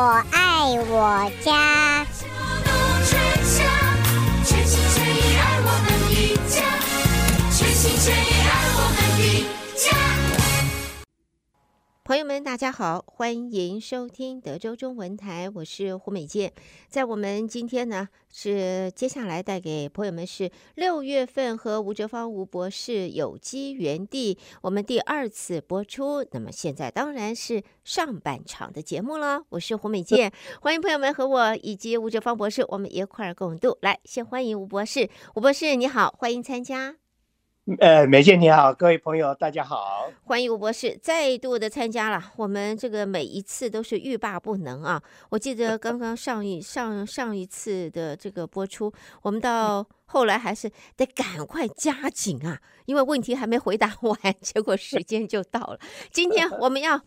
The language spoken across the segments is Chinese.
我爱我家。朋友们，大家好，欢迎收听德州中文台，我是胡美健。在我们今天呢，是接下来带给朋友们是六月份和吴哲芳吴博士有机园地我们第二次播出。那么现在当然是上半场的节目了。我是胡美健，欢迎朋友们和我以及吴哲芳博士，我们一块儿共度。来，先欢迎吴博士，吴博士你好，欢迎参加。呃，梅姐你好，各位朋友大家好，欢迎吴博士再度的参加了。我们这个每一次都是欲罢不能啊！我记得刚刚上一上上一次的这个播出，我们到后来还是得赶快加紧啊，因为问题还没回答完，结果时间就到了。今天我们要，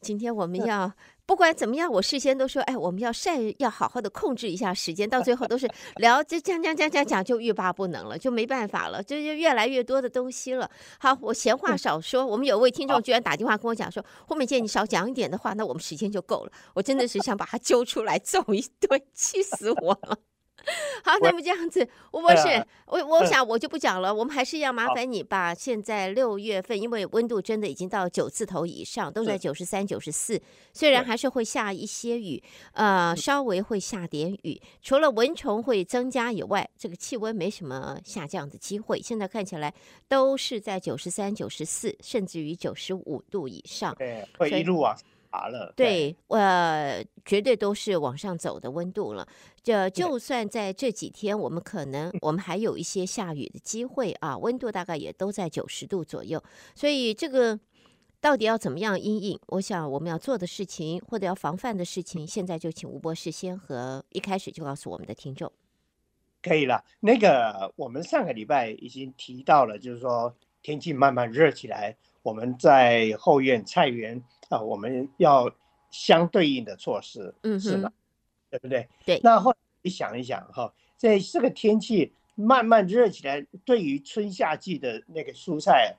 今天我们 要。不管怎么样，我事先都说，哎，我们要善要好好的控制一下时间，到最后都是 聊，这讲讲讲讲讲，就欲罢不能了，就没办法了，就就越来越多的东西了。好，我闲话少说，我们有位听众居然打电话跟我讲说，后面见你少讲一点的话，那我们时间就够了。我真的是想把他揪出来揍一顿，气死我了。好，那么这样子，吴博士，我我想我就不讲了，我们还是要麻烦你把现在六月份，因为温度真的已经到九字头以上，都在九十三、九十四，虽然还是会下一些雨，呃，稍微会下点雨，除了蚊虫会增加以外，这个气温没什么下降的机会。现在看起来都是在九十三、九十四，甚至于九十五度以上，对，会一路啊。对，呃，绝对都是往上走的温度了。这就算在这几天，我们可能我们还有一些下雨的机会啊，温度大概也都在九十度左右。所以这个到底要怎么样阴影？我想我们要做的事情或者要防范的事情，现在就请吴博士先和一开始就告诉我们的听众。可以了，那个我们上个礼拜已经提到了，就是说天气慢慢热起来，我们在后院菜园。啊，我们要相对应的措施，嗯，是吧？对不对？对。那后你想一想哈，在这个天气慢慢热起来，对于春夏季的那个蔬菜，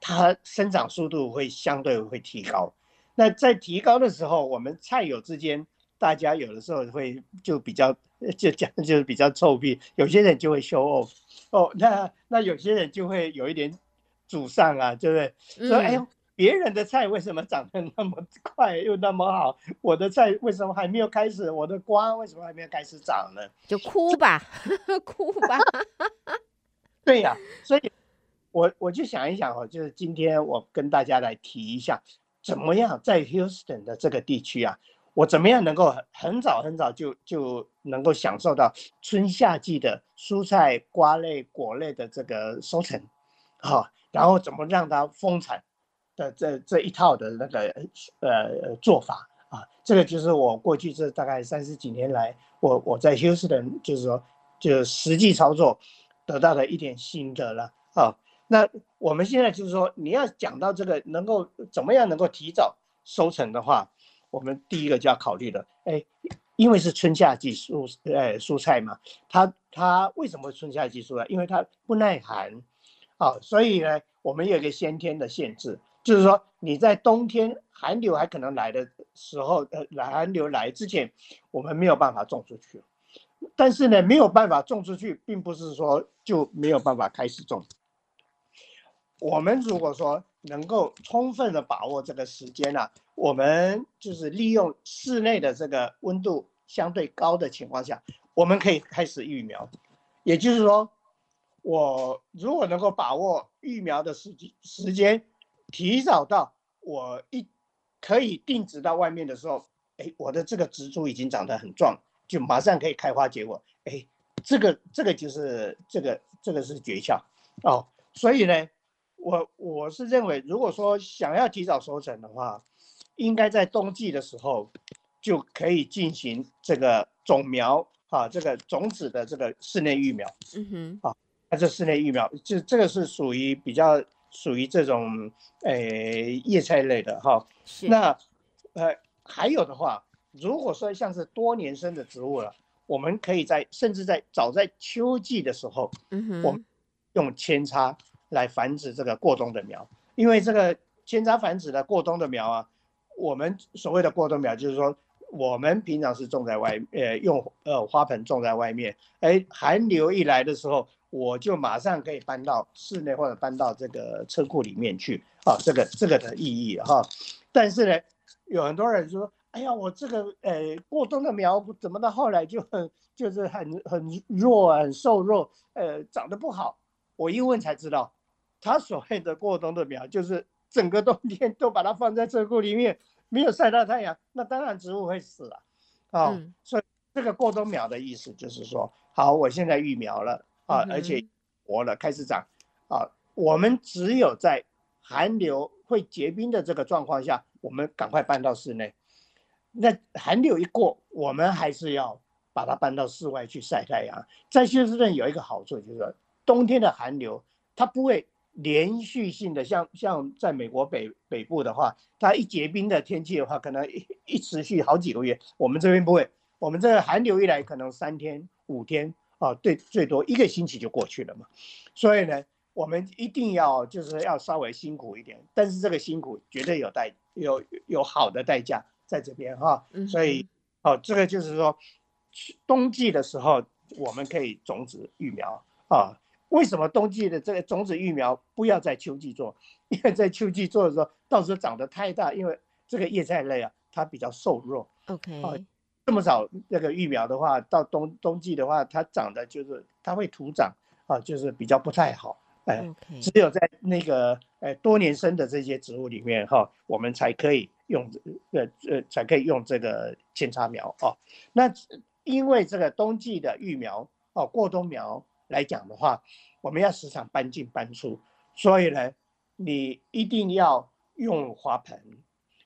它生长速度会相对会提高。那在提高的时候，我们菜友之间，大家有的时候会就比较就讲就是比较臭屁，有些人就会 show off 哦，那那有些人就会有一点沮丧啊，对不对？嗯、说哎呦。别人的菜为什么长得那么快又那么好？我的菜为什么还没有开始？我的瓜为什么还没有开始长呢？就哭吧，哭吧。对呀、啊，所以我我就想一想哦，就是今天我跟大家来提一下，怎么样在 Houston 的这个地区啊，我怎么样能够很早很早就就能够享受到春夏季的蔬菜、瓜类、果类的这个收成，好、哦，然后怎么让它丰产。的这这一套的那个呃做法啊，这个就是我过去这大概三十几年来，我我在休斯顿就是说就实际操作得到的一点心得了啊。那我们现在就是说，你要讲到这个能够怎么样能够提早收成的话，我们第一个就要考虑的，哎，因为是春夏季蔬呃蔬菜嘛，它它为什么春夏季蔬菜？因为它不耐寒，啊，所以呢，我们有一个先天的限制。就是说，你在冬天寒流还可能来的时候，呃，寒流来之前，我们没有办法种出去。但是呢，没有办法种出去，并不是说就没有办法开始种。我们如果说能够充分的把握这个时间呢，我们就是利用室内的这个温度相对高的情况下，我们可以开始育苗。也就是说，我如果能够把握育苗的时时间。提早到我一可以定植到外面的时候，哎，我的这个植株已经长得很壮，就马上可以开花结果。哎，这个这个就是这个这个是诀窍哦。所以呢，我我是认为，如果说想要提早收成的话，应该在冬季的时候就可以进行这个种苗啊，这个种子的这个室内育苗。嗯哼，啊，那这室内育苗就这个是属于比较。属于这种诶、呃、叶菜类的哈，那呃还有的话，如果说像是多年生的植物了，我们可以在甚至在早在秋季的时候，嗯哼，我们用扦插来繁殖这个过冬的苗，因为这个扦插繁殖的过冬的苗啊，我们所谓的过冬苗就是说我们平常是种在外，呃，用呃花盆种在外面，哎，寒流一来的时候，我就马上可以搬到室内或者搬到这个车库里面去啊，这个这个的意义哈。但是呢，有很多人说，哎呀，我这个呃过冬的苗怎么到后来就很就是很很弱，很瘦弱，呃，长得不好。我一问才知道，他所谓的过冬的苗，就是整个冬天都把它放在车库里面。没有晒到太阳，那当然植物会死了，哦，嗯、所以这个过冬苗的意思就是说，好，我现在育苗了啊，而且活了，开始长啊。我们只有在寒流会结冰的这个状况下，我们赶快搬到室内。那寒流一过，我们还是要把它搬到室外去晒太阳。在休斯顿有一个好处，就是冬天的寒流它不会。连续性的，像像在美国北北部的话，它一结冰的天气的话，可能一一持续好几个月。我们这边不会，我们这个寒流一来，可能三天五天啊，对，最多一个星期就过去了嘛。所以呢，我们一定要就是要稍微辛苦一点，但是这个辛苦绝对有代有有好的代价在这边哈。所以哦，这个就是说，冬季的时候我们可以种植育苗啊。为什么冬季的这个种子育苗不要在秋季做？因为在秋季做的时候，到时候长得太大，因为这个叶菜类啊，它比较瘦弱。OK，啊，这么少那个育苗的话，到冬冬季的话，它长得就是它会徒长啊，就是比较不太好。哎.只有在那个呃多年生的这些植物里面哈，我们才可以用呃呃才可以用这个扦插苗哦。那因为这个冬季的育苗哦，过冬苗。来讲的话，我们要时常搬进搬出，所以呢，你一定要用花盆。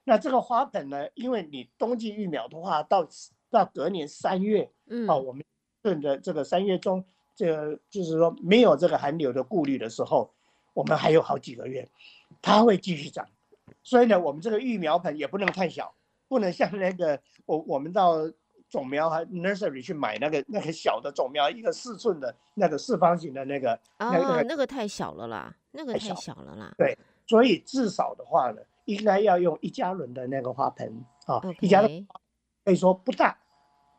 那这个花盆呢，因为你冬季育苗的话，到到隔年三月，嗯，啊，我们顺着这个三月中，这个就是说没有这个寒流的顾虑的时候，我们还有好几个月，它会继续长。所以呢，我们这个育苗盆也不能太小，不能像那个我我们到。种苗还 nursery 去买那个那个小的种苗，一个四寸的那个四方形的那个，啊、那个那个太小了啦，那个太小了啦。对，所以至少的话呢，应该要用一加仑的那个花盆啊.一加仑可以说不大，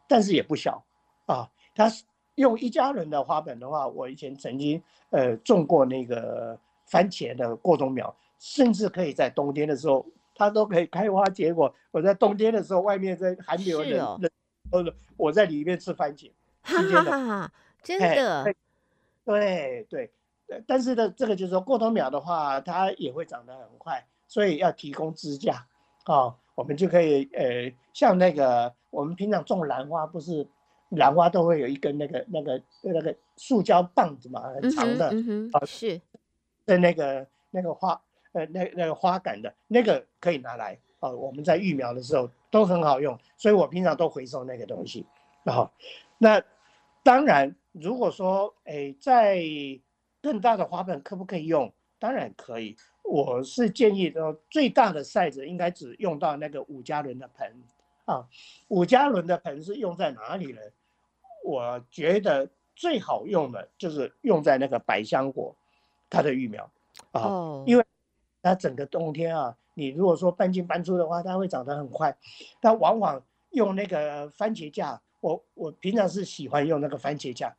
但是也不小啊。它用一加仑的花盆的话，我以前曾经呃种过那个番茄的过冬苗，甚至可以在冬天的时候，它都可以开花结果。我在冬天的时候，外面在寒流的。我在里面吃番茄，哈哈哈哈，真的，对对，但是呢，这个就是说过冬苗的话，它也会长得很快，所以要提供支架啊、哦，我们就可以呃，像那个我们平常种兰花，不是兰花都会有一根那个那个那个塑胶棒子嘛，很长的，嗯嗯、是，的那个那个花呃那那个花杆的那个可以拿来。哦，我们在育苗的时候都很好用，所以我平常都回收那个东西。然后，那当然，如果说，哎，在更大的花盆可不可以用？当然可以。我是建议说，最大的 size 应该只用到那个五加仑的盆啊。五加仑的盆是用在哪里呢？我觉得最好用的就是用在那个百香果，它的育苗啊，oh. 因为它整个冬天啊。你如果说搬进搬出的话，它会长得很快。它往往用那个番茄架，我我平常是喜欢用那个番茄架，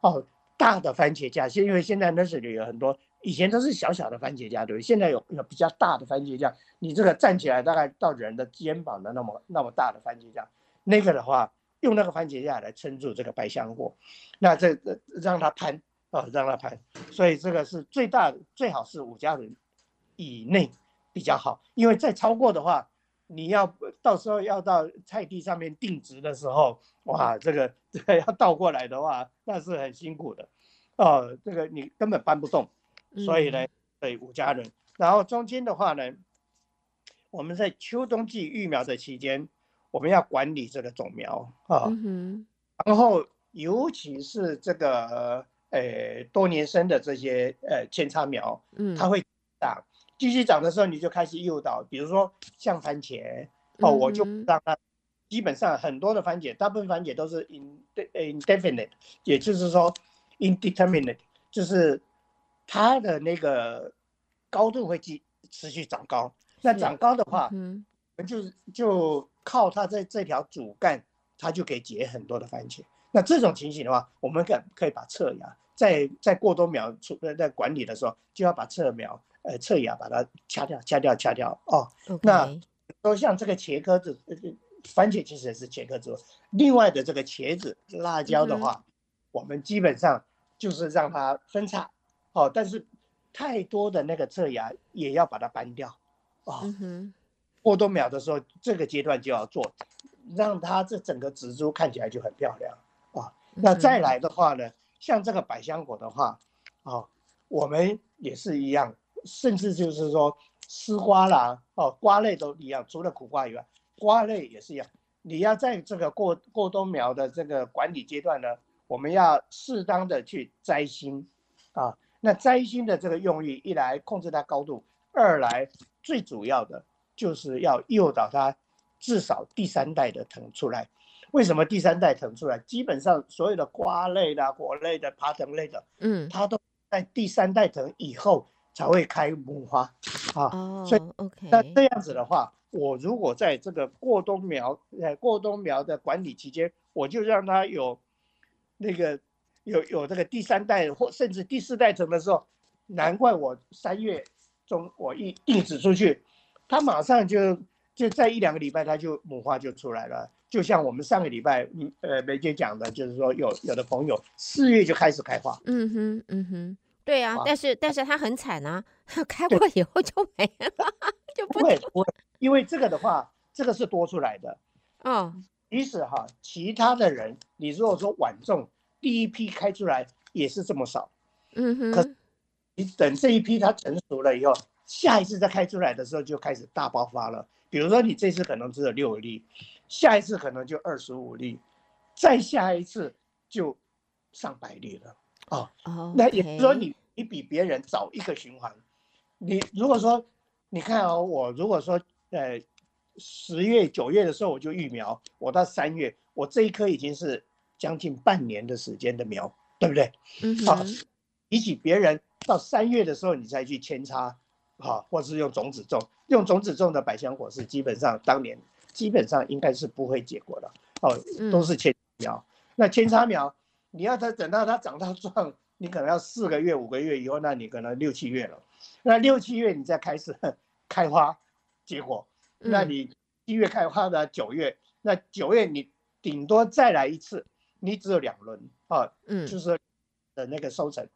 哦，大的番茄架。是因为现在 nursery 有很多，以前都是小小的番茄架，对不对？现在有有比较大的番茄架，你这个站起来大概到人的肩膀的那么那么大的番茄架，那个的话，用那个番茄架来撑住这个百香果，那这这让它攀哦，让它攀。所以这个是最大，最好是五加仑以内。比较好，因为再超过的话，你要到时候要到菜地上面定植的时候，哇，这个这个要倒过来的话，那是很辛苦的，哦，这个你根本搬不动，所以呢，对五加仑。然后中间的话呢，我们在秋冬季育苗的期间，我们要管理这个种苗啊，嗯、然后尤其是这个呃多年生的这些呃扦插苗，嗯，它会长。继续长的时候，你就开始诱导，比如说像番茄哦，我就让它基本上很多的番茄，大部分番茄都是 indefinite，也就是说 indeterminate，就是它的那个高度会继持续长高。那长高的话，我们就就靠它在这条主干，它就可以结很多的番茄。那这种情形的话，我们可可以把侧芽在在过多苗出在管理的时候，就要把侧苗呃侧芽把它掐掉掐掉掐掉哦。那都像这个茄科子，番茄其实也是茄科植物。另外的这个茄子、辣椒的话，嗯、我们基本上就是让它分叉哦，但是太多的那个侧芽也要把它搬掉哦。嗯。过冬苗的时候，这个阶段就要做，让它这整个植株看起来就很漂亮。啊，那再来的话呢，像这个百香果的话，啊，我们也是一样，甚至就是说丝瓜啦，哦，瓜类都一样，除了苦瓜以外，瓜类也是一样。你要在这个过过冬苗的这个管理阶段呢，我们要适当的去摘心，啊，那摘心的这个用意，一来控制它高度，二来最主要的就是要诱导它至少第三代的藤出来。为什么第三代藤出来？基本上所有的瓜类的、果类的、爬藤类的，嗯，它都在第三代藤以后才会开母花，啊，哦、所以 OK，那这样子的话，我如果在这个过冬苗，呃，过冬苗的管理期间，我就让它有那个有有这个第三代或甚至第四代藤的时候，难怪我三月中我一硬指出去，它马上就就在一两个礼拜，它就母花就出来了。就像我们上个礼拜，嗯，呃，梅姐讲的，就是说有有的朋友四月就开始开花，嗯哼，嗯哼，对呀、啊，但是但是他很惨啊，开过以后就没了，就不，不会不会，因为这个的话，这个是多出来的，哦，即使哈，其他的人，你如果说晚种，第一批开出来也是这么少，嗯哼，可你等这一批它成熟了以后，下一次再开出来的时候就开始大爆发了，比如说你这次可能只有六粒。下一次可能就二十五粒，再下一次就上百粒了啊！哦、那也就是说你你比别人早一个循环。你如果说你看哦，我如果说呃十月九月的时候我就育苗，我到三月我这一颗已经是将近半年的时间的苗，对不对？啊，比起别人到三月的时候你再去扦插，啊，或是用种子种，用种子种的百香果是基本上当年。基本上应该是不会结果的哦，都是扦苗。嗯、那扦插苗，你要它等到它长到壮，你可能要四个月、五个月以后，那你可能六七月了。那六七月你再开始 开花结果，那你一月开花的九月，那九月你顶多再来一次，你只有两轮啊，嗯，就是的那个收成。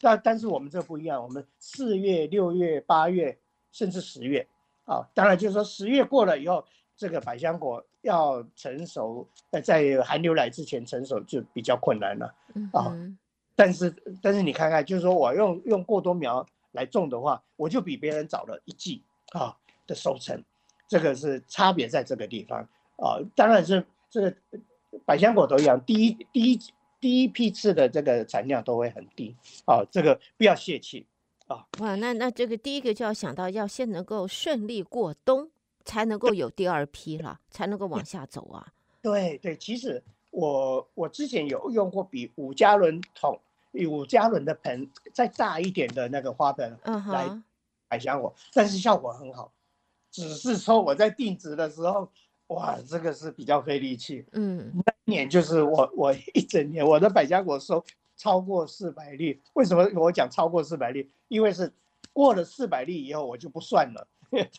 那但是我们这不一样，我们四月、六月、八月，甚至十月啊，当然就是说十月过了以后。这个百香果要成熟，呃，在寒流来之前成熟就比较困难了，啊、嗯，但是但是你看看，就是说我用用过多苗来种的话，我就比别人早了一季啊的收成，这个是差别在这个地方啊。当然是这个百香果都一样，第一第一第一批次的这个产量都会很低啊，这个不要泄气啊。哇，那那这个第一个就要想到要先能够顺利过冬。才能够有第二批了，才能够往下走啊。对对，其实我我之前有用过比五加仑桶、五加仑的盆再大一点的那个花盆来百香果，uh huh. 但是效果很好。只是说我在定植的时候，哇，这个是比较费力气。嗯，那年就是我我一整年我的百家果收超过四百粒。为什么我讲超过四百粒？因为是过了四百粒以后我就不算了。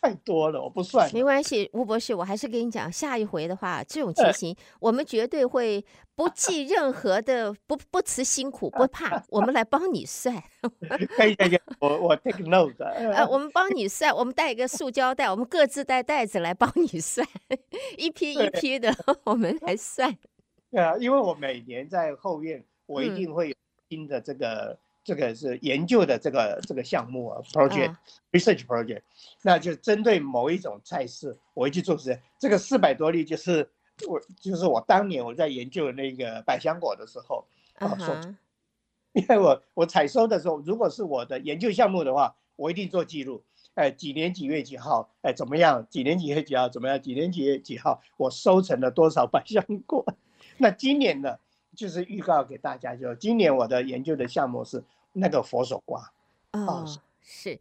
太多了，我不算。没关系，吴博士，我还是跟你讲，下一回的话，这种情形，我们绝对会不计任何的，不不辞辛苦，不怕，我们来帮你算。可以可以，我我 take note。呃，我们帮你算，我们带一个塑胶袋，我们各自带袋子来帮你算，一批一批的，我们来算。对啊，因为我每年在后院，我一定会有新的这个。嗯这个是研究的这个这个项目啊，project、uh. research project，那就针对某一种菜式，我会去做实验。这个四百多例就是我就是我当年我在研究那个百香果的时候啊说，uh. 因为我我采收的时候，如果是我的研究项目的话，我一定做记录。哎，几年几月几号，哎怎么样？几年几月几号怎么样？几年几月几号我收成了多少百香果？那今年呢，就是预告给大家，就今年我的研究的项目是。那个佛手瓜，哦，是，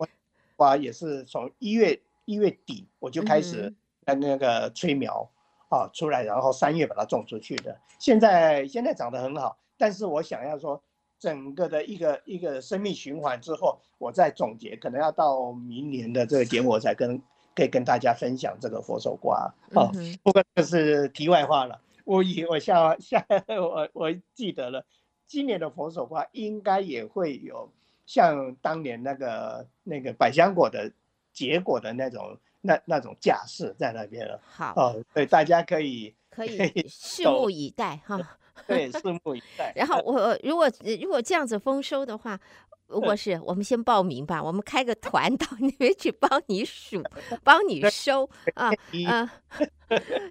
瓜也是从一月一月底我就开始那那个催苗，啊出来，然后三月把它种出去的。现在现在长得很好，但是我想要说整个的一个一个生命循环之后，我再总结，可能要到明年的这个节目我才跟可以跟大家分享这个佛手瓜。哦，不过这是题外话了。我以我下下 我我记得了，今年的佛手瓜应该也会有像当年那个那个百香果的结果的那种那那种架势在那边了。好哦，对，大家可以可以拭目以待哈。对，拭目以待。然后 我如果如果这样子丰收的话。如果是我们先报名吧，我们开个团到那边去帮你数，帮你收啊啊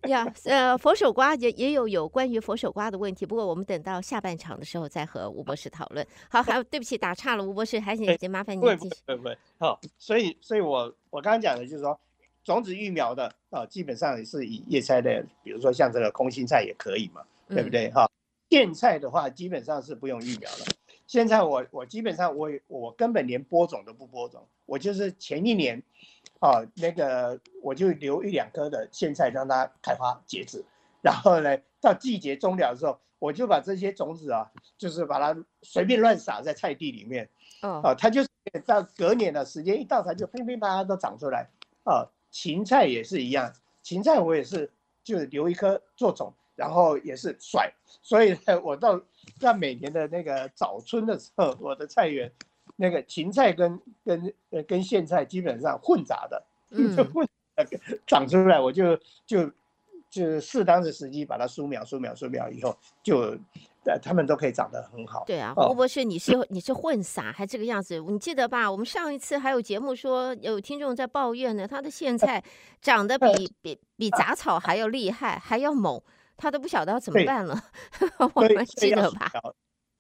呀呃佛手瓜也也有有关于佛手瓜的问题，不过我们等到下半场的时候再和吴博士讨论。好，还有对不起打岔了，吴博士，还请先麻烦您继续。不不不，好，所以所以我我刚刚讲的就是说，种子育苗的啊，基本上也是以叶菜类，比如说像这个空心菜也可以嘛，对不对哈？苋菜的话，基本上是不用育苗的。现在我我基本上我我根本连播种都不播种，我就是前一年，啊那个我就留一两颗的苋菜让它开花结籽，然后呢到季节终了的时候，我就把这些种子啊，就是把它随便乱撒在菜地里面，啊它就到隔年的时间一到，它就乒乒乓乓都长出来，啊芹菜也是一样，芹菜我也是就留一颗做种。然后也是甩，所以呢，我到在每年的那个早春的时候，我的菜园那个芹菜跟跟呃跟苋菜基本上混杂的，嗯，混长出来，我就就就适当的时机把它疏苗、疏苗、疏苗以后，就呃他们都可以长得很好。对啊，吴博士，你是 你是混撒还这个样子？你记得吧？我们上一次还有节目说有听众在抱怨呢，他的苋菜长得比比比杂草还要厉害，还要猛。他都不晓得要怎么办了，我们记得吧？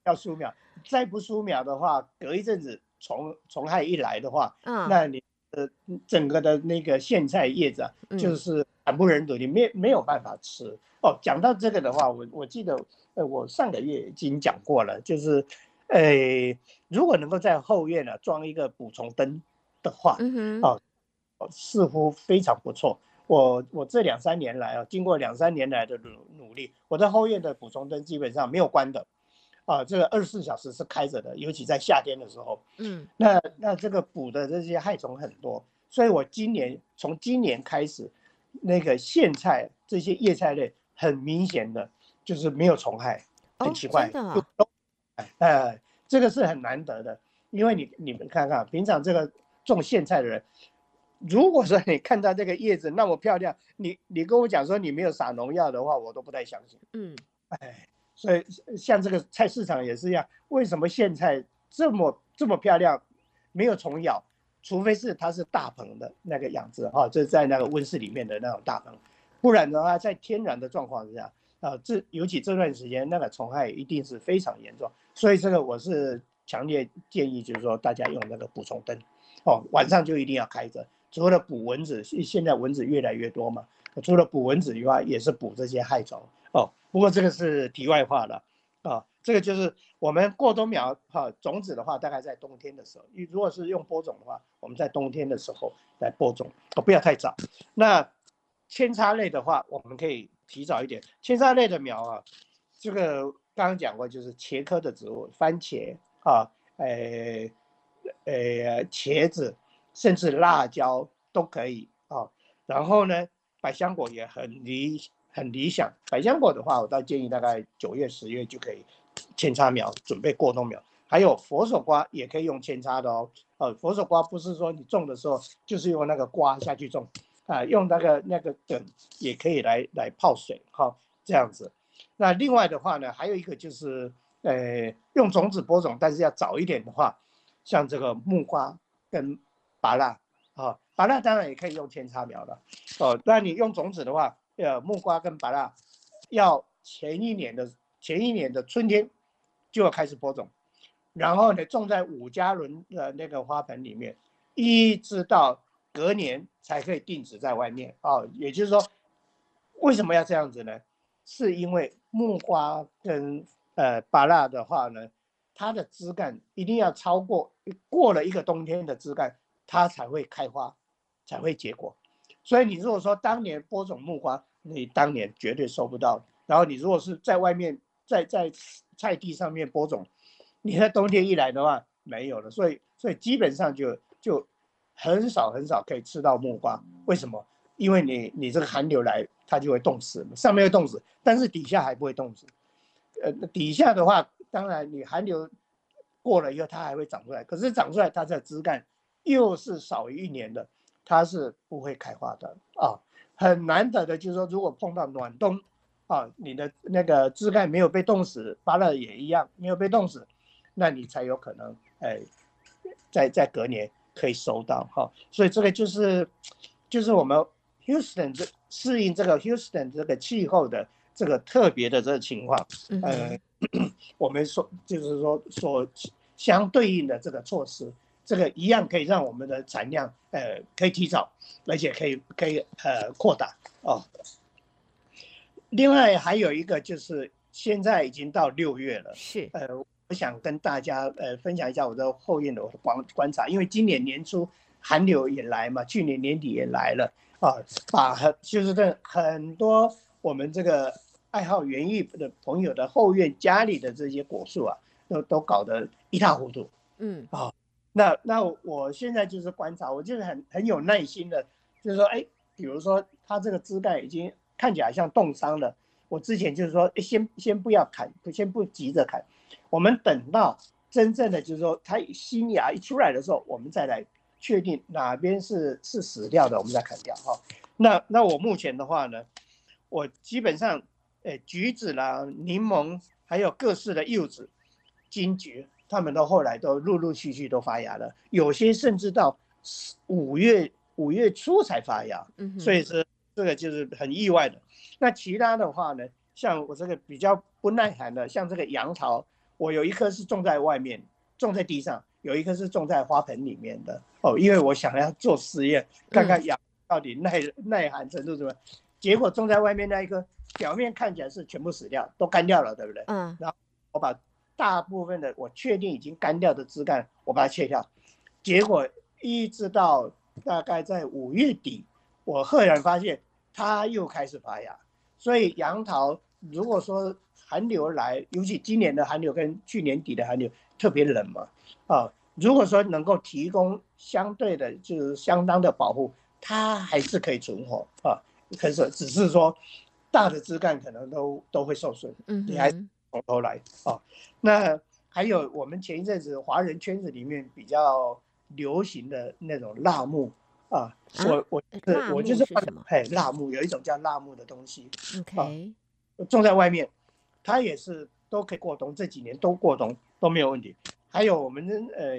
要疏苗，再不疏苗的话，隔一阵子虫虫害一来的话，嗯，那你呃整个的那个苋菜叶子啊，就是惨不忍睹，你没没有办法吃哦。讲到这个的话，我我记得呃我上个月已经讲过了，就是呃如果能够在后院呢、啊、装一个捕虫灯的话，嗯哼，哦，似乎非常不错。我我这两三年来啊，经过两三年来的努努力，我在后院的捕虫灯基本上没有关的，啊，这个二十四小时是开着的，尤其在夏天的时候，嗯，那那这个捕的这些害虫很多，所以我今年从今年开始，那个苋菜这些叶菜类很明显的就是没有虫害，很奇怪，的，哎哎，这个是很难得的，因为你你们看看平常这个种苋菜的人。如果说你看到这个叶子那么漂亮，你你跟我讲说你没有撒农药的话，我都不太相信。嗯，哎，所以像这个菜市场也是一样，为什么苋菜这么这么漂亮，没有虫咬？除非是它是大棚的那个养殖哈，就是在那个温室里面的那种大棚，不然的话，在天然的状况之下，啊，这尤其这段时间那个虫害一定是非常严重。所以这个我是强烈建议，就是说大家用那个捕虫灯，哦，晚上就一定要开着。除了捕蚊子，现现在蚊子越来越多嘛。除了捕蚊子以外，也是捕这些害虫哦。不过这个是题外话了啊。这个就是我们过冬苗哈，种子的话，大概在冬天的时候。如果是用播种的话，我们在冬天的时候来播种哦，不要太早。那扦插类的话，我们可以提早一点。扦插类的苗啊，这个刚刚讲过，就是茄科的植物，番茄啊，诶诶，茄子。甚至辣椒都可以啊、然后呢，百香果也很理很理想。百香果的话，我倒建议大概九月、十月就可以扦插苗，准备过冬苗。还有佛手瓜也可以用扦插的哦。呃，佛手瓜不是说你种的时候就是用那个瓜下去种啊，用那个那个梗也可以来来泡水，好、哦、这样子。那另外的话呢，还有一个就是呃用种子播种，但是要早一点的话，像这个木瓜跟芭乐啊，芭乐当然也可以用扦插苗的哦。那你用种子的话，呃，木瓜跟芭乐要前一年的前一年的春天就要开始播种，然后呢种在五加仑的那个花盆里面，一直到隔年才可以定植在外面哦。也就是说，为什么要这样子呢？是因为木瓜跟呃芭乐的话呢，它的枝干一定要超过过了一个冬天的枝干。它才会开花，才会结果。所以你如果说当年播种木瓜，你当年绝对收不到。然后你如果是在外面在在菜地上面播种，你在冬天一来的话没有了，所以所以基本上就就很少很少可以吃到木瓜。为什么？因为你你这个寒流来，它就会冻死，上面会冻死，但是底下还不会冻死。呃，底下的话，当然你寒流过了以后，它还会长出来。可是长出来，它的枝干又是少于一年的，它是不会开花的啊。很难得的就是说，如果碰到暖冬啊，你的那个枝干没有被冻死，芭乐也一样没有被冻死，那你才有可能哎，在在隔年可以收到哈。所以这个就是就是我们。Houston 这适应这个 Houston 这个气候的这个特别的这个情况，呃，我们说就是说所相对应的这个措施，这个一样可以让我们的产量呃可以提早，而且可以可以呃扩大哦。另外还有一个就是现在已经到六月了，是呃，我想跟大家呃分享一下我的后院的观观察，因为今年年初寒流也来嘛，去年年底也来了。啊，把很就是这很多我们这个爱好园艺的朋友的后院家里的这些果树啊，都都搞得一塌糊涂。嗯，啊，那那我现在就是观察，我就是很很有耐心的，就是说，哎，比如说它这个枝干已经看起来像冻伤了，我之前就是说，先先不要砍，先不急着砍，我们等到真正的就是说它新芽一出来的时候，我们再来。确定哪边是是死掉的，我们再砍掉哈。那那我目前的话呢，我基本上，诶，橘子啦、柠檬，还有各式的柚子、金桔，他们到后来都陆陆续续都发芽了，有些甚至到五月五月初才发芽。嗯，所以是这个就是很意外的。那其他的话呢，像我这个比较不耐寒的，像这个杨桃，我有一颗是种在外面，种在地上。有一颗是种在花盆里面的哦，因为我想要做实验，看看杨到底耐耐寒程度怎么。结果种在外面那一颗，表面看起来是全部死掉，都干掉了，对不对？嗯。然后我把大部分的我确定已经干掉的枝干，我把它切掉。结果一直到大概在五月底，我赫然发现它又开始发芽。所以杨桃，如果说寒流来，尤其今年的寒流跟去年底的寒流特别冷嘛。啊，如果说能够提供相对的，就是相当的保护，它还是可以存活啊。可是只是说，大的枝干可能都都会受损。嗯，你还是从头来啊。那还有我们前一阵子华人圈子里面比较流行的那种辣木啊，我我是我就是嘿辣木，有一种叫辣木的东西。OK，种在外面，它也是都可以过冬，这几年都过冬都没有问题。还有我们呃，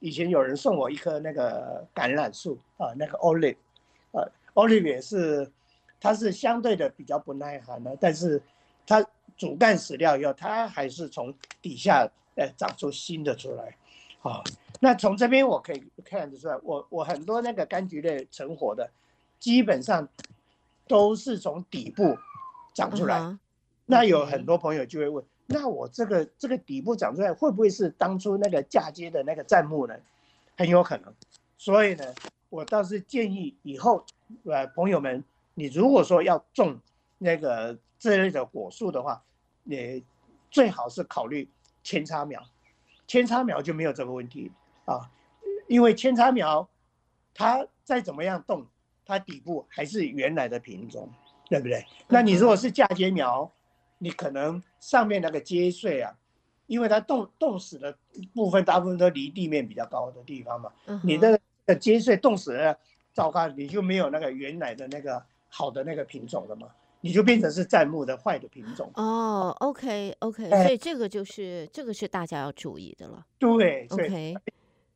以前有人送我一棵那个橄榄树啊，那个 olive，呃，olive 也是，它是相对的比较不耐寒的，但是它主干死掉以后，它还是从底下呃长出新的出来，啊，那从这边我可以看得出来，我我很多那个柑橘类成活的，基本上都是从底部长出来，uh -huh. 那有很多朋友就会问。那我这个这个底部长出来会不会是当初那个嫁接的那个砧木呢？很有可能。所以呢，我倒是建议以后，呃，朋友们，你如果说要种那个这类的果树的话，你最好是考虑扦插苗。扦插苗就没有这个问题啊，因为扦插苗它再怎么样动，它底部还是原来的品种，对不对？那你如果是嫁接苗，你可能上面那个接穗啊，因为它冻冻死的部分大部分都离地面比较高的地方嘛，你的接穗冻死了，糟糕，你就没有那个原来的那个好的那个品种了嘛，你就变成是砧木的坏的品种。哦，OK OK，所以这个就是这个是大家要注意的了。对，OK，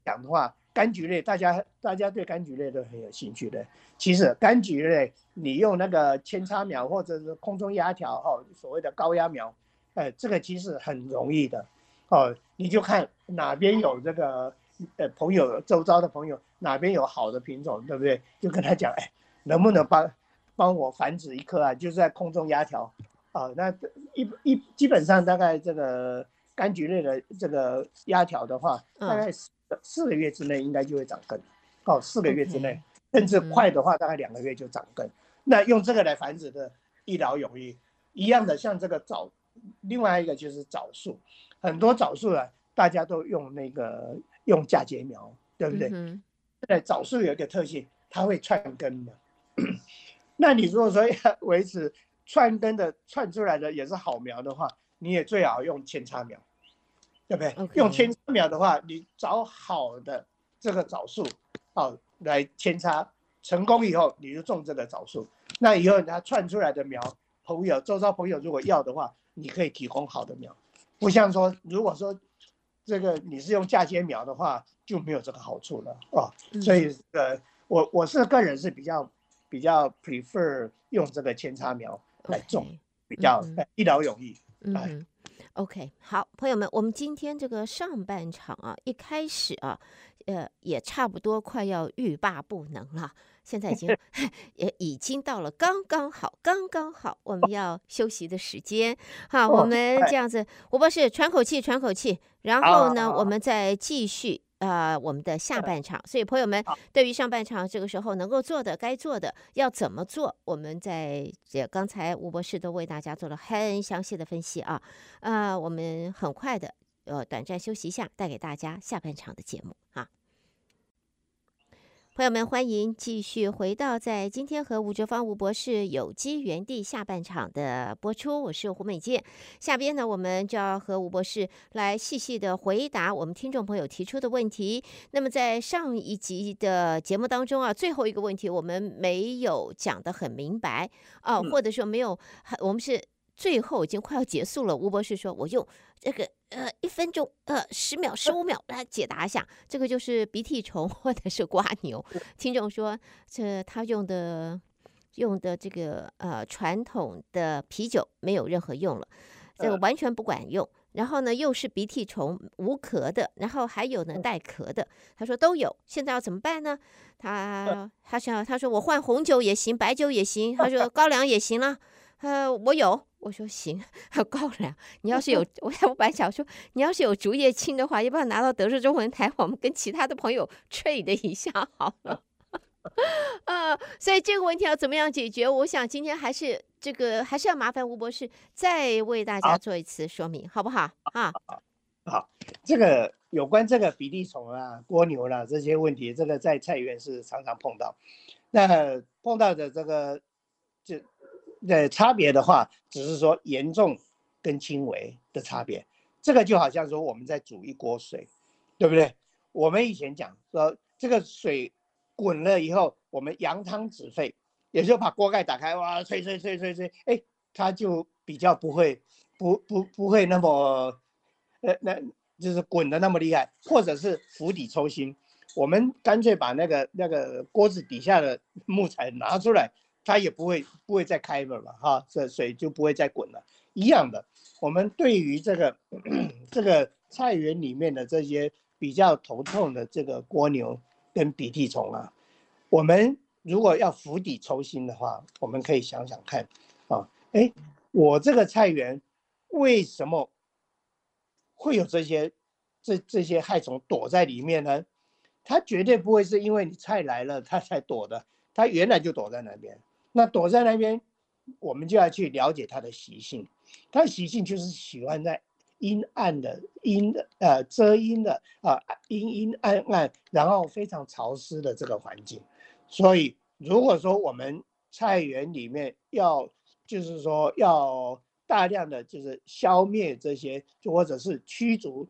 讲的话。柑橘类，大家大家对柑橘类都很有兴趣的。其实柑橘类，你用那个扦插苗或者是空中压条哦，所谓的高压苗，哎，这个其实很容易的哦。你就看哪边有这个呃朋友，周遭的朋友哪边有好的品种，对不对？就跟他讲，哎，能不能帮帮我繁殖一颗啊？就是在空中压条啊。那一一基本上大概这个柑橘类的这个压条的话，大概四。四个月之内应该就会长根，哦，四个月之内.甚至快的话，大概两个月就长根。嗯。那用这个来繁殖的，一劳永逸。一样的，像这个枣，另外一个就是枣树，很多枣树啊，大家都用那个用嫁接苗，对不对？嗯、对，枣树有一个特性，它会串根的。那你如果说要 维持串灯的串出来的也是好苗的话，你也最好用扦插苗，对不对？Okay. 用扦插苗的话，你找好的这个枣树，哦来扦插，成功以后你就种这个枣树。那以后它串出来的苗，朋友周遭朋友如果要的话，你可以提供好的苗。不像说，如果说这个你是用嫁接苗的话，就没有这个好处了哦。所以呃，我我是个人是比较比较 prefer 用这个扦插苗来种，okay. 比较一劳永逸。嗯，嗯，OK，好，朋友们，我们今天这个上半场啊，一开始啊，呃，也差不多快要欲罢不能了。现在已经 也已经到了刚刚好，刚刚好，我们要休息的时间。好，我们这样子，吴博士喘口气，喘口气，然后呢，我们再继续呃我们的下半场。所以朋友们，对于上半场这个时候能够做的、该做的要怎么做，我们在这刚才吴博士都为大家做了很详细的分析啊。呃，我们很快的呃短暂休息一下，带给大家下半场的节目啊。朋友们，欢迎继续回到在今天和吴哲芳吴博士有机园地下半场的播出，我是胡美健。下边呢，我们就要和吴博士来细细的回答我们听众朋友提出的问题。那么在上一集的节目当中啊，最后一个问题我们没有讲得很明白啊，或者说没有，我们是。最后已经快要结束了，吴博士说：“我用这个呃一分钟呃十秒十五秒来解答一下，这个就是鼻涕虫或者是瓜牛。”听众说：“这他用的用的这个呃传统的啤酒没有任何用了，这个完全不管用。然后呢，又是鼻涕虫无壳的，然后还有呢带壳的。他说都有，现在要怎么办呢？他他想他说我换红酒也行，白酒也行，他说高粱也行了。呃，我有。”我说行，高粱。你要是有，我我本来想说，你要是有竹叶青的话，要不要拿到德视中文台，我们跟其他的朋友 trade 一下好了。啊、呃，所以这个问题要怎么样解决？我想今天还是这个还是要麻烦吴博士再为大家做一次说明，好，好不好？啊，好，这个有关这个比例虫啊、蜗牛啦、啊、这些问题，这个在菜园是常常碰到。那碰到的这个就。的差别的话，只是说严重跟轻微的差别。这个就好像说我们在煮一锅水，对不对？我们以前讲说这个水滚了以后，我们扬汤止沸，也就把锅盖打开，哇，吹吹吹吹吹，哎，它就比较不会不不不会那么呃那就是滚得那么厉害，或者是釜底抽薪。我们干脆把那个那个锅子底下的木材拿出来。它也不会不会再开门了哈，这水就不会再滚了。一样的，我们对于这个这个菜园里面的这些比较头痛的这个蜗牛跟鼻涕虫啊，我们如果要釜底抽薪的话，我们可以想想看啊，哎，我这个菜园为什么会有这些这这些害虫躲在里面呢？它绝对不会是因为你菜来了它才躲的，它原来就躲在那边。那躲在那边，我们就要去了解它的习性。它的习性就是喜欢在阴暗的阴呃遮阴的啊阴阴暗暗，然后非常潮湿的这个环境。所以如果说我们菜园里面要就是说要大量的就是消灭这些，就或者是驱逐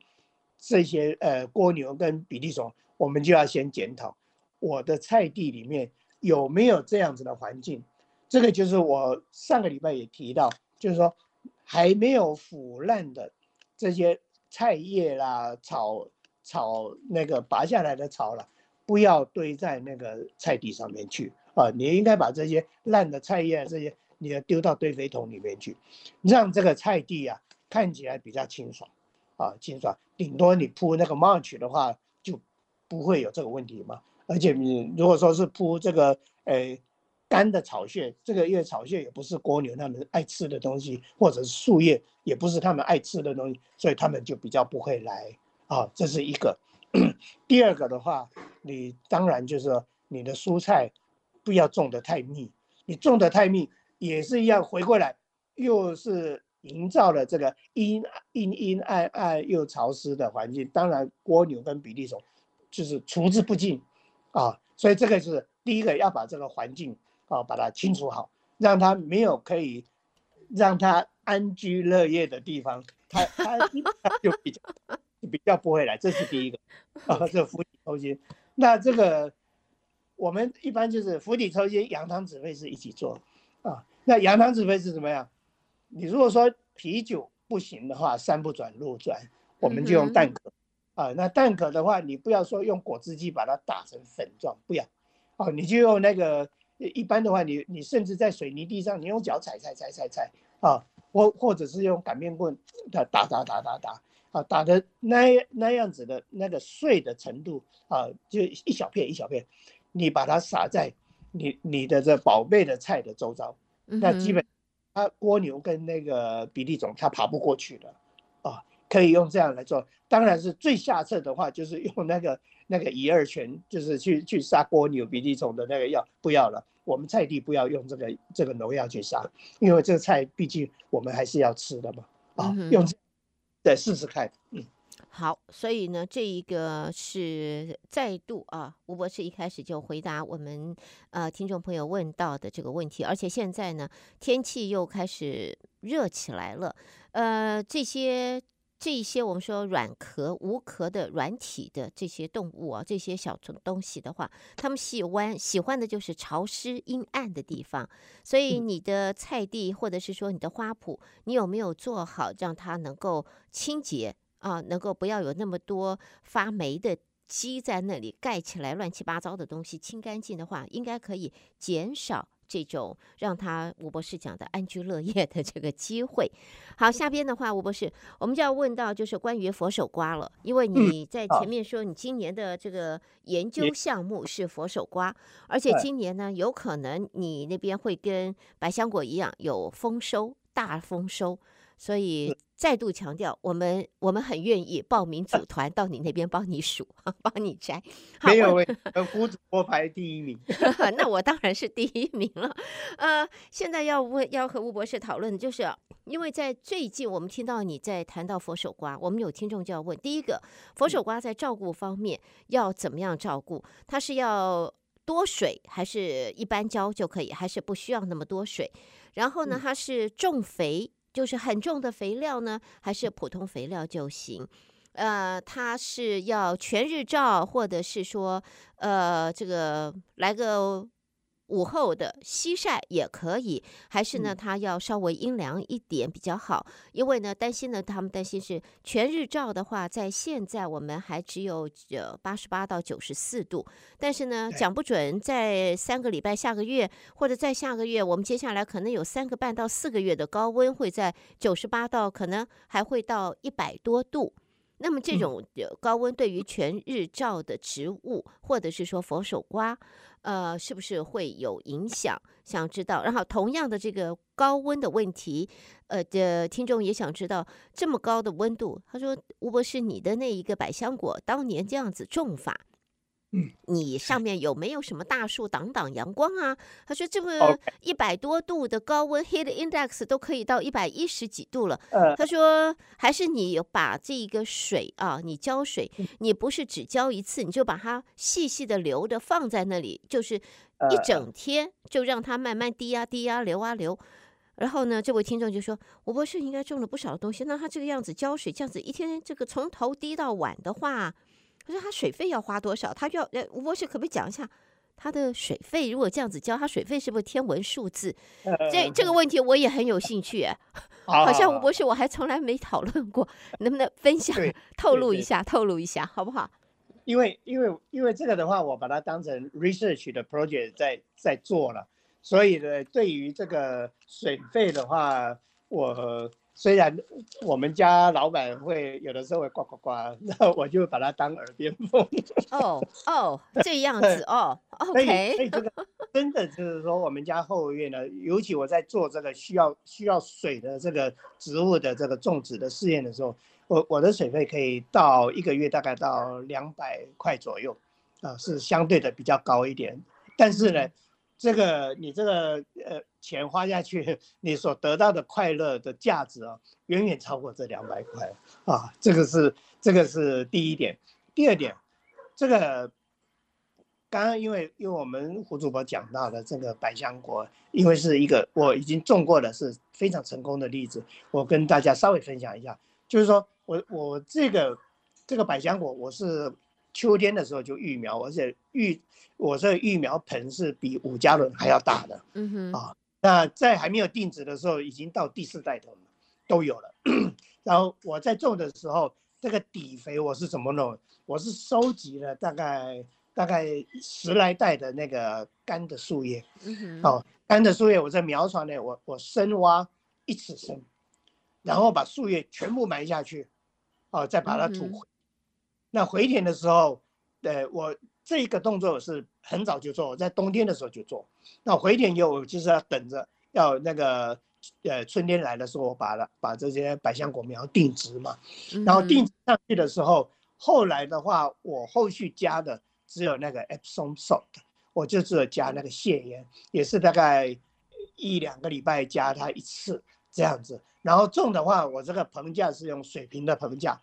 这些呃蜗牛跟比利虫，我们就要先检讨我的菜地里面。有没有这样子的环境？这个就是我上个礼拜也提到，就是说还没有腐烂的这些菜叶啦、草草那个拔下来的草了，不要堆在那个菜地上面去啊！你应该把这些烂的菜叶这些，你要丢到堆肥桶里面去，让这个菜地啊看起来比较清爽啊，清爽。顶多你铺那个 m a r c h 的话，就不会有这个问题嘛。而且你如果说是铺这个诶干的草屑，这个因为草屑也不是蜗牛他们爱吃的东西，或者是树叶也不是他们爱吃的东西，所以他们就比较不会来啊。这是一个。第二个的话，你当然就是说你的蔬菜不要种得太密，你种得太密，也是一样回过来，又是营造了这个阴阴阴暗暗又潮湿的环境。当然，蜗牛跟比利虫就是除之不尽啊。所以这个是第一个要把这个环境啊把它清除好，让它没有可以让他安居乐业的地方，他他 就比较比较不会来。这是第一个啊，这个釜底抽薪。那这个我们一般就是釜底抽薪，羊汤止沸是一起做。啊，那羊汤止沸是怎么样？你如果说啤酒不行的话，山不转路转，我们就用蛋壳。啊，那蛋壳的话，你不要说用果汁机把它打成粉状，不要。哦，你就用那个一般的话，你你甚至在水泥地上，你用脚踩踩踩踩踩啊，或或者是用擀面棍打打打打打打啊，打的那那样子的那个碎的程度啊，就一小片一小片，你把它撒在。你你的这宝贝的菜的周遭，那基本它蜗牛跟那个比利种它爬不过去的啊，可以用这样来做。当然是最下策的话，就是用那个 那个乙二醛，就是去去杀蜗牛、鼻涕虫的那个药，不要了。我们菜地不要用这个这个农药去杀，因为这个菜毕竟我们还是要吃的嘛。啊，用对试试看，嗯。好，所以呢，这一个是再度啊，吴博士一开始就回答我们呃听众朋友问到的这个问题，而且现在呢，天气又开始热起来了，呃，这些这些我们说软壳无壳的软体的这些动物啊，这些小东西的话，它们喜欢喜欢的就是潮湿阴暗的地方，所以你的菜地或者是说你的花圃，你有没有做好让它能够清洁？啊，能够不要有那么多发霉的积在那里盖起来乱七八糟的东西，清干净的话，应该可以减少这种让他吴博士讲的安居乐业的这个机会。好，下边的话，吴博士，我们就要问到就是关于佛手瓜了，因为你在前面说你今年的这个研究项目是佛手瓜，而且今年呢，有可能你那边会跟百香果一样有丰收，大丰收。所以再度强调，我们我们很愿意报名组团到你那边帮你数，帮你摘。没有胡主播排第一名。那我当然是第一名了。呃，现在要问要和吴博士讨论，就是因为在最近我们听到你在谈到佛手瓜，我们有听众就要问：第一个，佛手瓜在照顾方面要怎么样照顾？它是要多水，还是一般浇就可以，还是不需要那么多水？然后呢，它是重肥？就是很重的肥料呢，还是普通肥料就行？呃，它是要全日照，或者是说，呃，这个来个。午后的西晒也可以，还是呢？它要稍微阴凉一点比较好，因为呢，担心呢，他们担心是全日照的话，在现在我们还只有呃八十八到九十四度，但是呢，讲不准在三个礼拜、下个月或者在下个月，我们接下来可能有三个半到四个月的高温会在九十八到可能还会到一百多度。那么这种高温对于全日照的植物，或者是说佛手瓜，呃，是不是会有影响？想知道。然后同样的这个高温的问题，呃的听众也想知道，这么高的温度，他说吴博士，你的那一个百香果当年这样子种法。嗯，你上面有没有什么大树挡挡阳光啊？他说这么一百多度的高温，heat index 都可以到一百一十几度了。他说还是你有把这个水啊，你浇水，你不是只浇一次，你就把它细细的流着放在那里，就是一整天就让它慢慢滴啊滴啊流啊流。然后呢，这位听众就说，吴博士应该种了不少东西，那他这个样子浇水，这样子一天这个从头滴到晚的话。可是他水费要花多少？他要呃，吴博士可不可以讲一下他的水费？如果这样子交，他水费是不是天文数字？这这个问题我也很有兴趣。好像吴博士我还从来没讨论过，能不能分享透露一下？透露一下好不好？因为因为因为这个的话，我把它当成 research 的 project 在在做了，所以呢，对于这个水费的话，我。虽然我们家老板会有的时候会呱呱呱，那我就把它当耳边风。哦哦，这样子哦，OK。所以这个真的就是说，我们家后院呢，尤其我在做这个需要需要水的这个植物的这个种植的试验的时候，我我的水费可以到一个月大概到两百块左右，啊，是相对的比较高一点。但是呢，这个你这个呃钱花下去，你所得到的快乐的价值啊，远远超过这两百块啊。这个是这个是第一点。第二点，这个刚刚因为因为我们胡主播讲到的这个百香果，因为是一个我已经种过的是非常成功的例子，我跟大家稍微分享一下，就是说我我这个这个百香果我是。秋天的时候就育苗，而且育我这育苗盆是比五加仑还要大的，嗯哼啊，那在还没有定植的时候，已经到第四代头了，都有了。然后我在种的时候，这个底肥我是怎么弄？我是收集了大概大概十来袋的那个干的树叶，嗯哼，哦，干的树叶我在苗床内我我深挖一尺深，然后把树叶全部埋下去，哦，再把它土那回填的时候，呃，我这个动作是很早就做，我在冬天的时候就做。那回填以后就是要等着，要那个呃春天来的时候，我把它把这些百香果苗定植嘛。然后定植上去的时候，后来的话，我后续加的只有那个 Epsom salt，我就只有加那个蟹盐，也是大概一两个礼拜加它一次这样子。然后种的话，我这个棚架是用水平的棚架，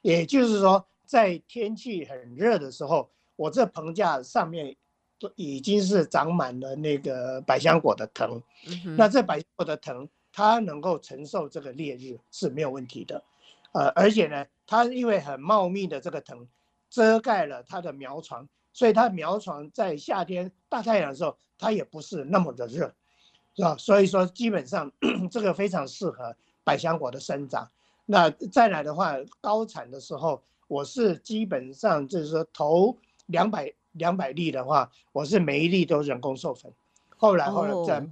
也就是说。在天气很热的时候，我这棚架上面都已经是长满了那个百香果的藤。嗯、那这百香果的藤，它能够承受这个烈日是没有问题的。呃，而且呢，它因为很茂密的这个藤遮盖了它的苗床，所以它苗床在夏天大太阳的时候，它也不是那么的热，是吧？所以说基本上 这个非常适合百香果的生长。那再来的话，高产的时候。我是基本上就是说，头两百两百粒的话，我是每一粒都人工授粉，后来后来再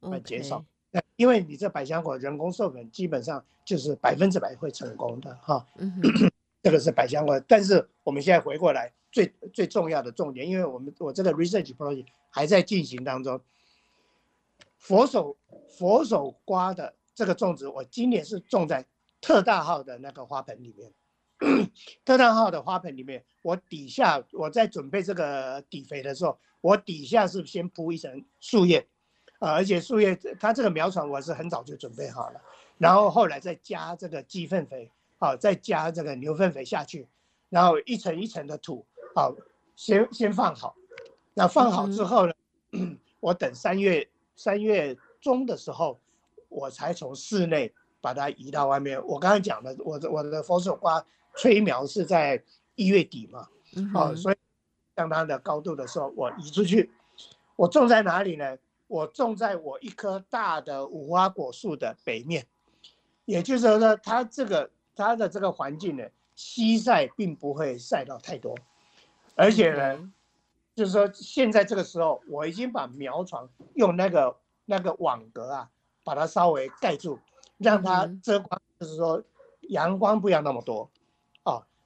慢减少。那因为你这百香果人工授粉，基本上就是百分之百会成功的哈。嗯，这个是百香果。但是我们现在回过来，最最重要的重点，因为我们我这个 research project 还在进行当中。佛手佛手瓜的这个种植，我今年是种在特大号的那个花盆里面。特大号的花盆里面，我底下我在准备这个底肥的时候，我底下是先铺一层树叶，啊，而且树叶它这个苗床我是很早就准备好了，然后后来再加这个鸡粪肥，啊，再加这个牛粪肥下去，然后一层一层的土，啊，先先放好，那放好之后呢，我等三月三月中的时候，我才从室内把它移到外面。我刚才讲的，我的我的佛手瓜。催苗是在一月底嘛，嗯、哦，所以相当的高度的时候，我移出去，我种在哪里呢？我种在我一棵大的无花果树的北面，也就是说，它这个它的这个环境呢，西晒并不会晒到太多，而且呢，嗯、就是说现在这个时候，我已经把苗床用那个那个网格啊，把它稍微盖住，让它遮光，嗯、就是说阳光不要那么多。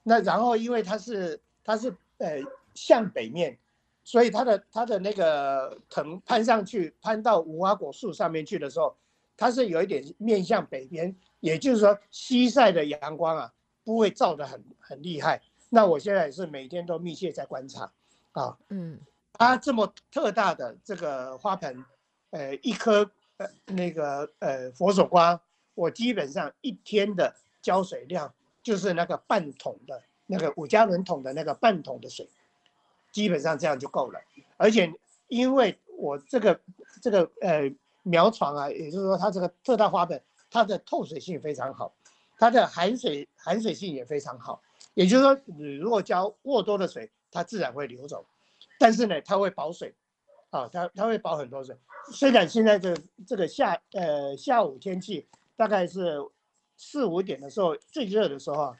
哦，那然后因为它是它是呃向北面，所以它的它的那个藤攀上去攀到无花果树上面去的时候，它是有一点面向北边，也就是说西晒的阳光啊不会照得很很厉害。那我现在也是每天都密切在观察，啊、哦，嗯，它这么特大的这个花盆，呃，一颗呃那个呃佛手瓜，我基本上一天的浇水量。就是那个半桶的，那个五加仑桶的那个半桶的水，基本上这样就够了。而且因为我这个这个呃苗床啊，也就是说它这个特大花盆，它的透水性非常好，它的含水含水性也非常好。也就是说，你如果浇过多的水，它自然会流走。但是呢，它会保水，啊，它它会保很多水。虽然现在这这个下呃下午天气大概是。四五点的时候最热的时候，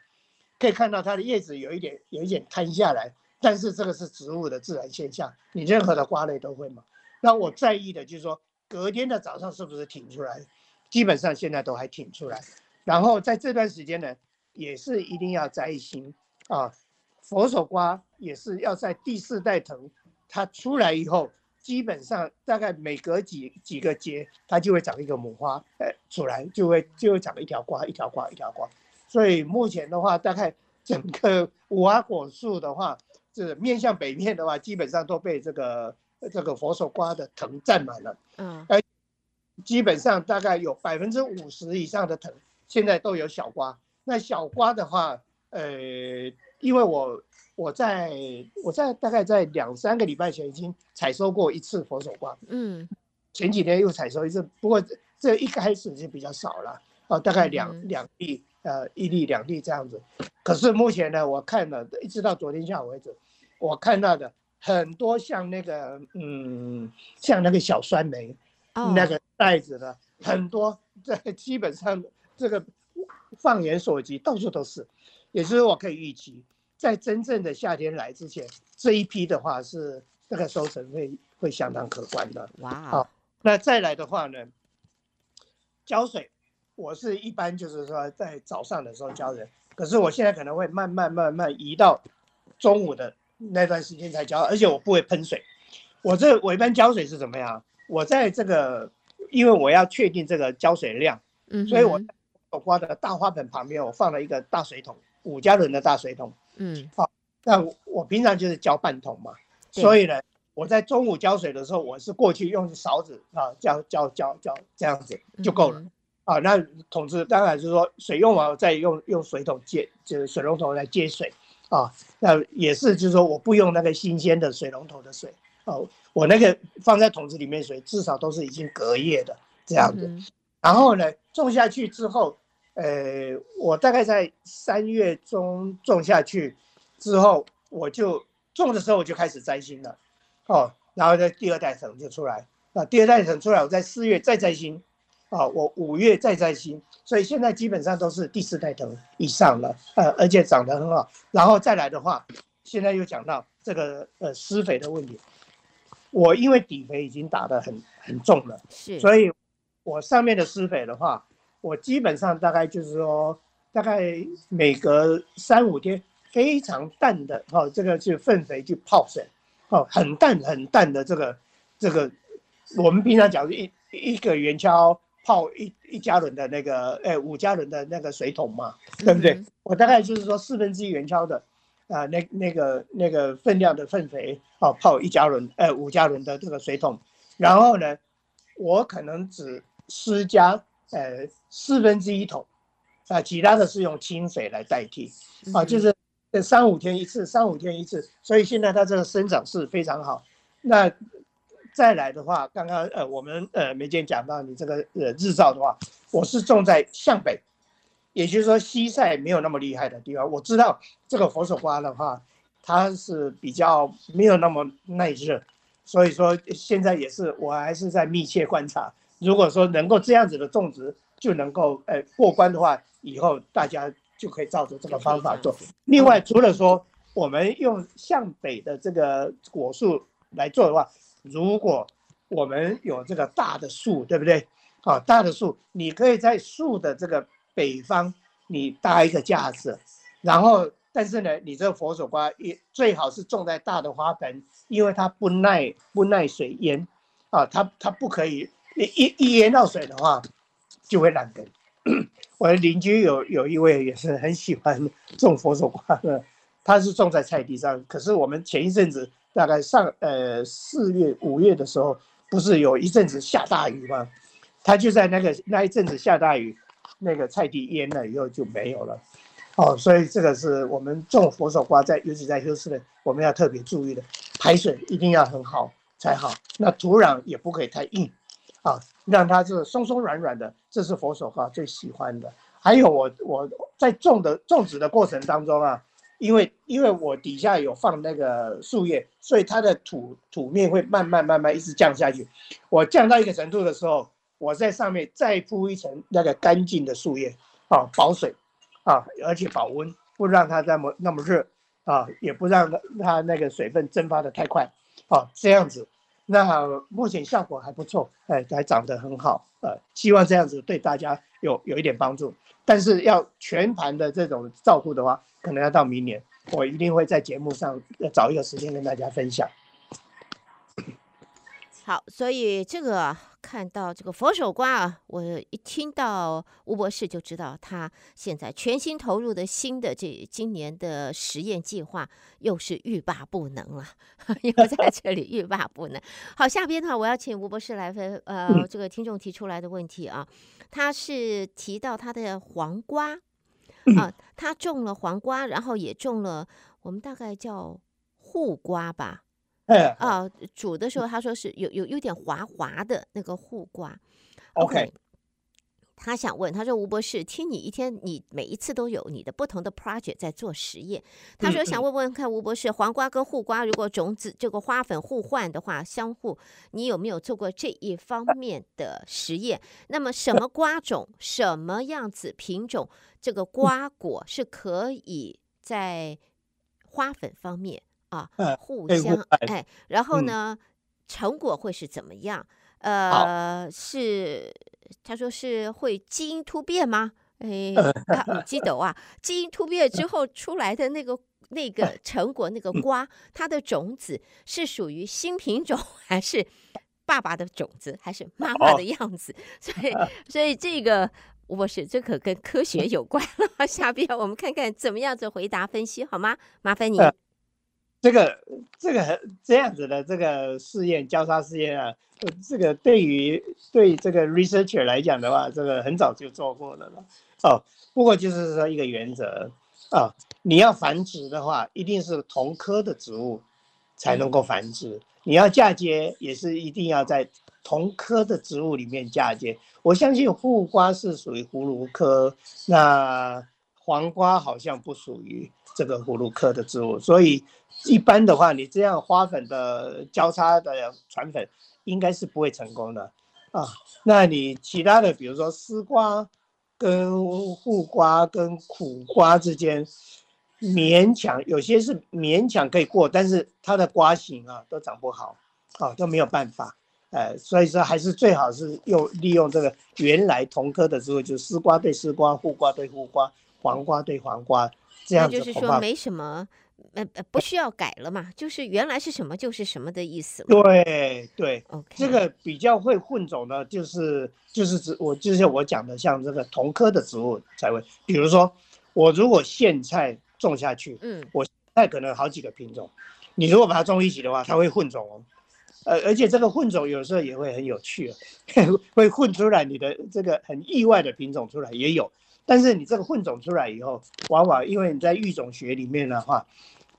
可以看到它的叶子有一点有一点瘫下来，但是这个是植物的自然现象，你任何的瓜类都会嘛。那我在意的就是说，隔天的早上是不是挺出来？基本上现在都还挺出来。然后在这段时间呢，也是一定要摘心啊，佛手瓜也是要在第四代藤它出来以后。基本上大概每隔几几个节，它就会长一个母花，呃，出来就会就会长一条瓜，一条瓜，一条瓜。所以目前的话，大概整个无花果树的话，这面向北面的话，基本上都被这个这个佛手瓜的藤占满了，嗯，而基本上大概有百分之五十以上的藤现在都有小瓜。那小瓜的话，呃，因为我我在我在大概在两三个礼拜前已经采收过一次佛手瓜，嗯，前几天又采收一次，不过这一开始就比较少了，啊，大概两、嗯、两粒，呃，一粒两粒这样子。可是目前呢，我看了一直到昨天下午为止，我看到的很多像那个，嗯，像那个小酸梅，哦、那个袋子的很多，这基本上这个放眼所及到处都是，也就是我可以预期，在真正的夏天来之前，这一批的话是这个收成会会相当可观的。哇，好，那再来的话呢，浇水，我是一般就是说在早上的时候浇人。可是我现在可能会慢慢慢慢移到中午的那段时间才浇，而且我不会喷水。我这我一般浇水是怎么样？我在这个，因为我要确定这个浇水量，嗯，所以我我花的大花盆旁边我放了一个大水桶，五加仑的大水桶，嗯，好，那我平常就是浇半桶嘛，所以呢，我在中午浇水的时候，我是过去用勺子啊浇浇浇浇这样子就够了。啊，那桶子当然就是说水用完，再用用水桶接，就是水龙头来接水，啊，那也是就是说我不用那个新鲜的水龙头的水，哦、啊，我那个放在桶子里面水至少都是已经隔夜的这样子，嗯、然后呢种下去之后，呃，我大概在三月中种下去之后，我就种的时候我就开始摘心了，哦，然后呢第二代藤就出来，啊，第二代藤出来，我在四月再摘心。啊，我五月再摘心，所以现在基本上都是第四代藤以上了，呃，而且长得很好。然后再来的话，现在又讲到这个呃施肥的问题。我因为底肥已经打得很很重了，是，所以我上面的施肥的话，我基本上大概就是说，大概每隔三五天非常淡的哈、哦，这个就粪肥去泡水，哦，很淡很淡的这个这个，我们平常讲一一个圆锹。泡一一加仑的那个，哎，五加仑的那个水桶嘛，对不对？嗯、我大概就是说四分之一圆锹的，啊、呃，那那个那个分量的粪肥，哦，泡一加仑，哎，五加仑的这个水桶，然后呢，我可能只施加，呃，四分之一桶，啊、呃，其他的是用清水来代替，啊，就是三五天一次，三五天一次，所以现在它这个生长是非常好，那。再来的话，刚刚呃我们呃梅姐讲到你这个呃日照的话，我是种在向北，也就是说西晒没有那么厉害的地方。我知道这个佛手瓜的话，它是比较没有那么耐热，所以说现在也是我还是在密切观察。如果说能够这样子的种植就能够呃过关的话，以后大家就可以照着这个方法做。另外，除了说我们用向北的这个果树来做的话，如果我们有这个大的树，对不对？啊，大的树，你可以在树的这个北方，你搭一个架子，然后，但是呢，你这个佛手瓜也最好是种在大的花盆，因为它不耐不耐水淹，啊，它它不可以一一一淹到水的话，就会烂根。我的邻居有有一位也是很喜欢种佛手瓜的，他是种在菜地上，可是我们前一阵子。大概上呃四月五月的时候，不是有一阵子下大雨吗？他就在那个那一阵子下大雨，那个菜地淹了以后就没有了。哦，所以这个是我们种佛手瓜在，尤其在休斯顿，我们要特别注意的，排水一定要很好才好。那土壤也不可以太硬，啊，让它是松松软软的，这是佛手瓜最喜欢的。还有我我在种的种植的过程当中啊。因为因为我底下有放那个树叶，所以它的土土面会慢慢慢慢一直降下去。我降到一个程度的时候，我在上面再铺一层那个干净的树叶，啊，保水，啊，而且保温，不让它那么那么热，啊，也不让它那个水分蒸发的太快，啊，这样子，那目前效果还不错，哎，还长得很好，呃，希望这样子对大家有有一点帮助。但是要全盘的这种照顾的话，可能要到明年，我一定会在节目上找一个时间跟大家分享。好，所以这个看到这个佛手瓜啊，我一听到吴博士就知道他现在全心投入的新的这今年的实验计划又是欲罢不能了，又在 这里欲罢不能。好，下边的话我要请吴博士来分呃这个听众提出来的问题啊，他是提到他的黄瓜啊，他种了黄瓜，然后也种了我们大概叫护瓜吧。啊，煮的时候他说是有有有点滑滑的那个护瓜。OK，嗯，他想问，他说吴博士，听你一天你每一次都有你的不同的 project 在做实验，他说想问问看吴博士，黄瓜跟护瓜如果种子这个花粉互换的话，相互你有没有做过这一方面的实验？那么什么瓜种，什么样子品种，这个瓜果是可以在花粉方面？啊，互相哎，然后呢，嗯、成果会是怎么样？呃，是他说是会基因突变吗？哎，啊，记得啊，基因突变之后出来的那个那个 成果，那个瓜，它的种子是属于新品种，还是爸爸的种子，还是妈妈的样子？所以，所以这个我是，这可跟科学有关了。下边我们看看怎么样子回答分析好吗？麻烦你。这个这个这样子的这个试验交叉试验啊，这个对于对这个 researcher 来讲的话，这个很早就做过了了。哦，不过就是说一个原则啊，你要繁殖的话，一定是同科的植物才能够繁殖。你要嫁接，也是一定要在同科的植物里面嫁接。我相信护瓜是属于葫芦科，那黄瓜好像不属于这个葫芦科的植物，所以。一般的话，你这样花粉的交叉的传粉，应该是不会成功的啊。那你其他的，比如说丝瓜跟护瓜跟苦瓜之间，勉强有些是勉强可以过，但是它的瓜型啊都长不好啊，都没有办法。呃，所以说还是最好是用利用这个原来同科的植物，就丝瓜对丝瓜，护瓜对护瓜，黄瓜对黄瓜，这样子。那就是说没什么。呃呃，不需要改了嘛，就是原来是什么就是什么的意思。对对，OK，这个比较会混种的，就是就是指我就是我讲的，像这个同科的植物才会。比如说，我如果苋菜种下去，嗯，我苋菜可能好几个品种，你如果把它种一起的话，它会混种哦。呃，而且这个混种有时候也会很有趣，会混出来你的这个很意外的品种出来也有。但是你这个混种出来以后，往往因为你在育种学里面的话，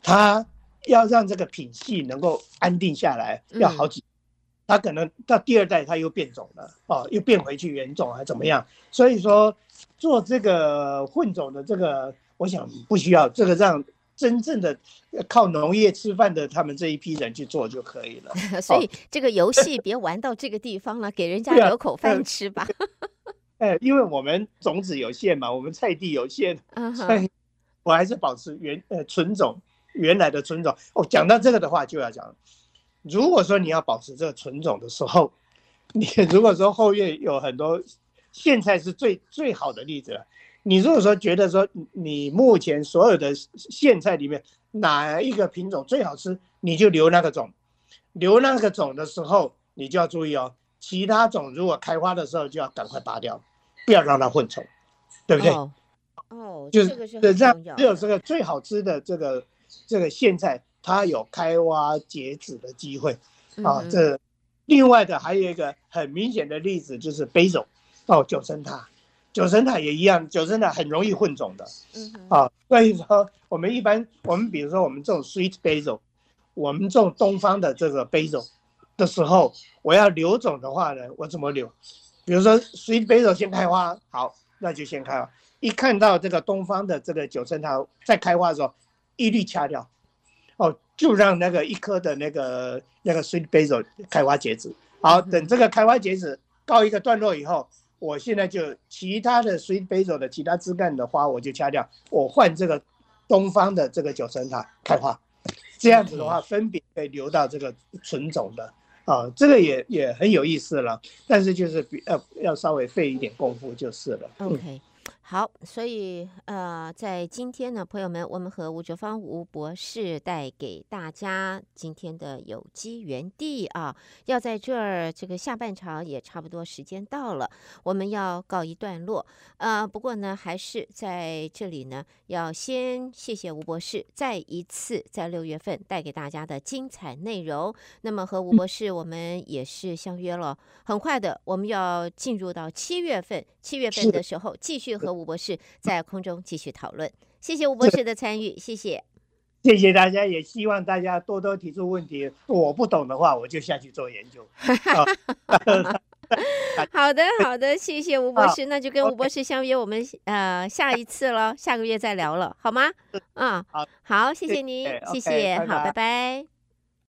它要让这个品系能够安定下来，要好几，它可能到第二代它又变种了哦，又变回去原种还怎么样？所以说做这个混种的这个，我想不需要这个让真正的靠农业吃饭的他们这一批人去做就可以了。所以这个游戏别玩到这个地方了，给人家留口饭吃吧。哎，因为我们种子有限嘛，我们菜地有限，所以我还是保持原呃纯种。原来的纯种哦，讲到这个的话就要讲，如果说你要保持这个纯种的时候，你如果说后院有很多苋菜是最最好的例子了。你如果说觉得说你目前所有的苋菜里面哪一个品种最好吃，你就留那个种，留那个种的时候你就要注意哦，其他种如果开花的时候就要赶快拔掉，不要让它混种，对不对？哦，哦就是这样，只有这个最好吃的这个。这个苋菜它有开挖结籽的机会啊。这另外的还有一个很明显的例子就是 basil 哦，九层塔，九层塔也一样，九层塔很容易混种的。嗯啊，所以说我们一般我们比如说我们种 sweet basil，我们种东方的这个 basil 的时候，我要留种的话呢，我怎么留？比如说 sweet basil 先开花，好，那就先开花。一看到这个东方的这个九层塔在开花的时候。一律掐掉，哦，就让那个一颗的那个那个 sweet basil 开花截止。好，等这个开花截止告一个段落以后，我现在就其他的 sweet basil 的其他枝干的花我就掐掉，我换这个东方的这个九层塔开花。这样子的话，分别可以留到这个纯种的啊，这个也也很有意思了。但是就是比要要稍微费一点功夫就是了。OK。好，所以呃，在今天呢，朋友们，我们和吴哲芳吴博士带给大家今天的有机园地啊，要在这儿这个下半场也差不多时间到了，我们要告一段落。呃，不过呢，还是在这里呢，要先谢谢吴博士再一次在六月份带给大家的精彩内容。那么和吴博士，我们也是相约了，很快的，我们要进入到七月份，七月份的时候继续和。吴博士在空中继续讨论，谢谢吴博士的参与，谢谢，谢谢大家，也希望大家多多提出问题，我不懂的话，我就下去做研究。好的，好的，谢谢吴博士，那就跟吴博士相约，我们呃下一次了，下个月再聊了，好吗？嗯，好，好，谢谢您，谢谢，好，拜拜。